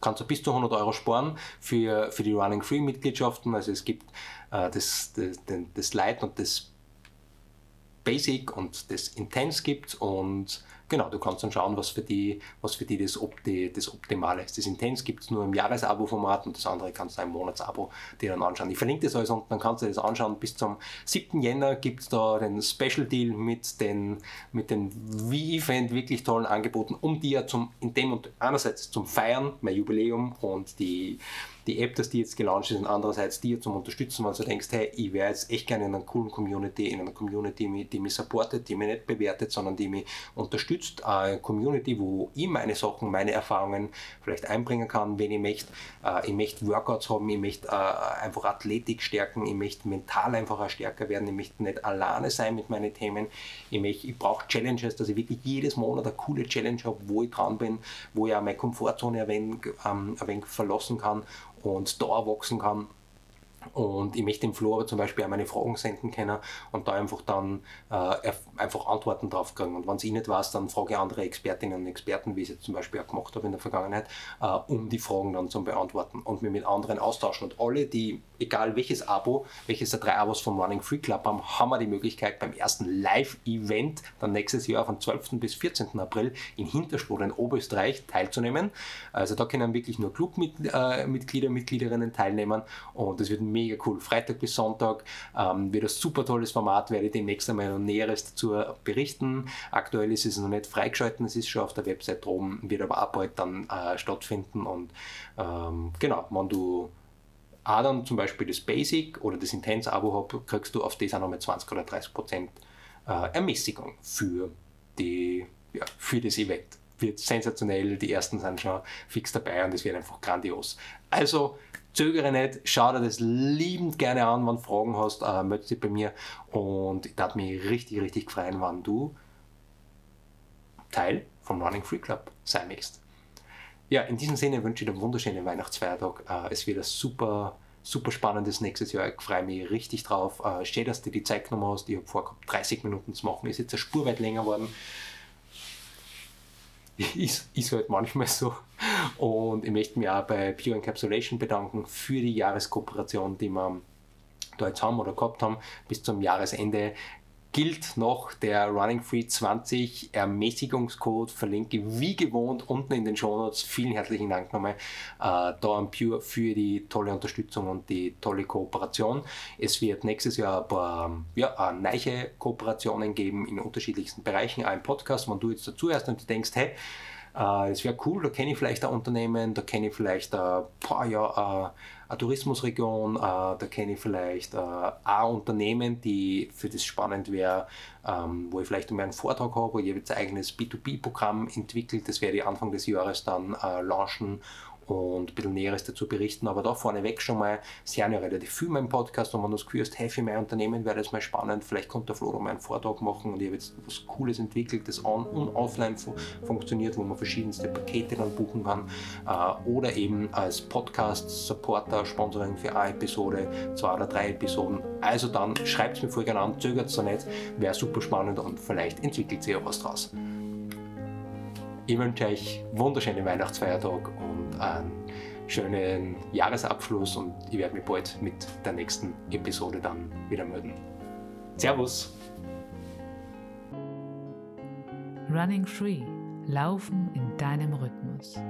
kannst du bis zu 100 Euro sparen für, für die Running Free Mitgliedschaften. Also es gibt äh, das, das, das Light und das Basic und das Intense gibt und Genau, du kannst dann schauen, was für die, was für die das, Opti, das Optimale ist. Das Intens gibt es nur im Jahresabo-Format und das andere kannst du im Monatsabo dir dann anschauen. Ich verlinke das alles und dann kannst du das anschauen. Bis zum 7. Jänner gibt es da den Special Deal mit den, mit den wie ich wirklich tollen Angeboten, um dir zum, in dem und einerseits zum Feiern, mein Jubiläum und die die App, dass die jetzt gelauncht ist und andererseits dir zum Unterstützen, weil du denkst, hey, ich wäre jetzt echt gerne in einer coolen Community, in einer Community, die mich supportet, die mich nicht bewertet, sondern die mich unterstützt, eine Community, wo ich meine Sachen, meine Erfahrungen vielleicht einbringen kann, wenn ich möchte. Äh, ich möchte Workouts haben, ich möchte äh, einfach Athletik stärken, ich möchte mental einfach stärker werden, ich möchte nicht alleine sein mit meinen Themen, ich, möchte, ich brauche Challenges, dass ich wirklich jedes Monat eine coole Challenge habe, wo ich dran bin, wo ich auch meine Komfortzone ein wenig, ähm, ein wenig verlassen kann und da wachsen kann. Und ich möchte dem Flo aber zum Beispiel auch meine Fragen senden können und da einfach dann äh, einfach Antworten drauf kriegen. Und wenn es ich nicht weiß, dann frage ich andere Expertinnen und Experten, wie ich es jetzt zum Beispiel auch gemacht habe in der Vergangenheit, äh, um die Fragen dann zu beantworten und mich mit anderen austauschen. Und alle, die egal welches Abo, welches der drei Abos vom Running Free Club haben, haben wir die Möglichkeit beim ersten Live-Event dann nächstes Jahr von 12. bis 14. April in Hintersport in Oberösterreich teilzunehmen. Also da können wirklich nur Clubmitglieder, äh, Mitgliederinnen teilnehmen und das wird mega cool. Freitag bis Sonntag ähm, wird ein super tolles Format, werde ich demnächst einmal noch Näheres dazu berichten. Aktuell ist es noch nicht freigeschalten, es ist schon auf der Website drum, wird aber ab heute dann äh, stattfinden und ähm, genau, wenn du auch dann zum Beispiel das Basic oder das Intense-Abo hast, kriegst du auf das auch nochmal 20 oder 30 Prozent äh, Ermäßigung für, die, ja, für das Event. Wird sensationell, die ersten sind schon fix dabei und es wird einfach grandios. Also zögere nicht, schau dir das liebend gerne an, wenn du Fragen hast, äh, melde dich bei mir und ich darf mich richtig, richtig freuen, wenn du Teil vom Running Free Club sein möchtest. Ja, in diesem Sinne wünsche ich dir einen wunderschönen Weihnachtsfeiertag. Äh, es wird ein super, super spannendes nächstes Jahr. Ich freue mich richtig drauf. Äh, schön, dass du die Zeit genommen hast. Ich habe vorgehabt, 30 Minuten zu machen. Ist jetzt eine Spur weit länger geworden. Ist, ist halt manchmal so. Und ich möchte mich auch bei Pure Encapsulation bedanken für die Jahreskooperation, die wir da jetzt haben oder gehabt haben bis zum Jahresende gilt noch der Running Free 20 Ermäßigungscode, verlinke wie gewohnt unten in den Show Notes. Vielen herzlichen Dank nochmal äh, da an Pure für die tolle Unterstützung und die tolle Kooperation. Es wird nächstes Jahr ein paar ja, neue Kooperationen geben in unterschiedlichsten Bereichen, im Podcast, wenn du jetzt dazu hörst und du denkst, hey, es äh, wäre cool, da kenne ich vielleicht ein Unternehmen, da kenne ich vielleicht ein, boah, ja, eine Tourismusregion, äh, da kenne ich vielleicht äh, ein Unternehmen, die für das spannend wäre, ähm, wo ich vielleicht einmal einen Vortrag habe, wo ich jetzt ein eigenes B2B-Programm entwickelt, das werde ich Anfang des Jahres dann launchen und ein bisschen Näheres dazu berichten. Aber da vorneweg schon mal, Sie haben ja relativ viel in meinem Podcast und wenn du das Gefühl hast, hey, für mein Unternehmen wäre das mal spannend, vielleicht kommt der Flo mal einen Vortrag machen und ich habe jetzt was Cooles entwickelt, das on- und offline fu funktioniert, wo man verschiedenste Pakete dann buchen kann äh, oder eben als Podcast-Supporter, Sponsoring für eine Episode, zwei oder drei Episoden. Also dann schreibt es mir voll gerne an, zögert es nicht, wäre super spannend und vielleicht entwickelt sich ja was draus. Ich wünsche euch wunderschöne Weihnachtsfeiertag und einen schönen Jahresabschluss und ich werde mich bald mit der nächsten Episode dann wieder melden. Servus! Running Free. Laufen in deinem Rhythmus.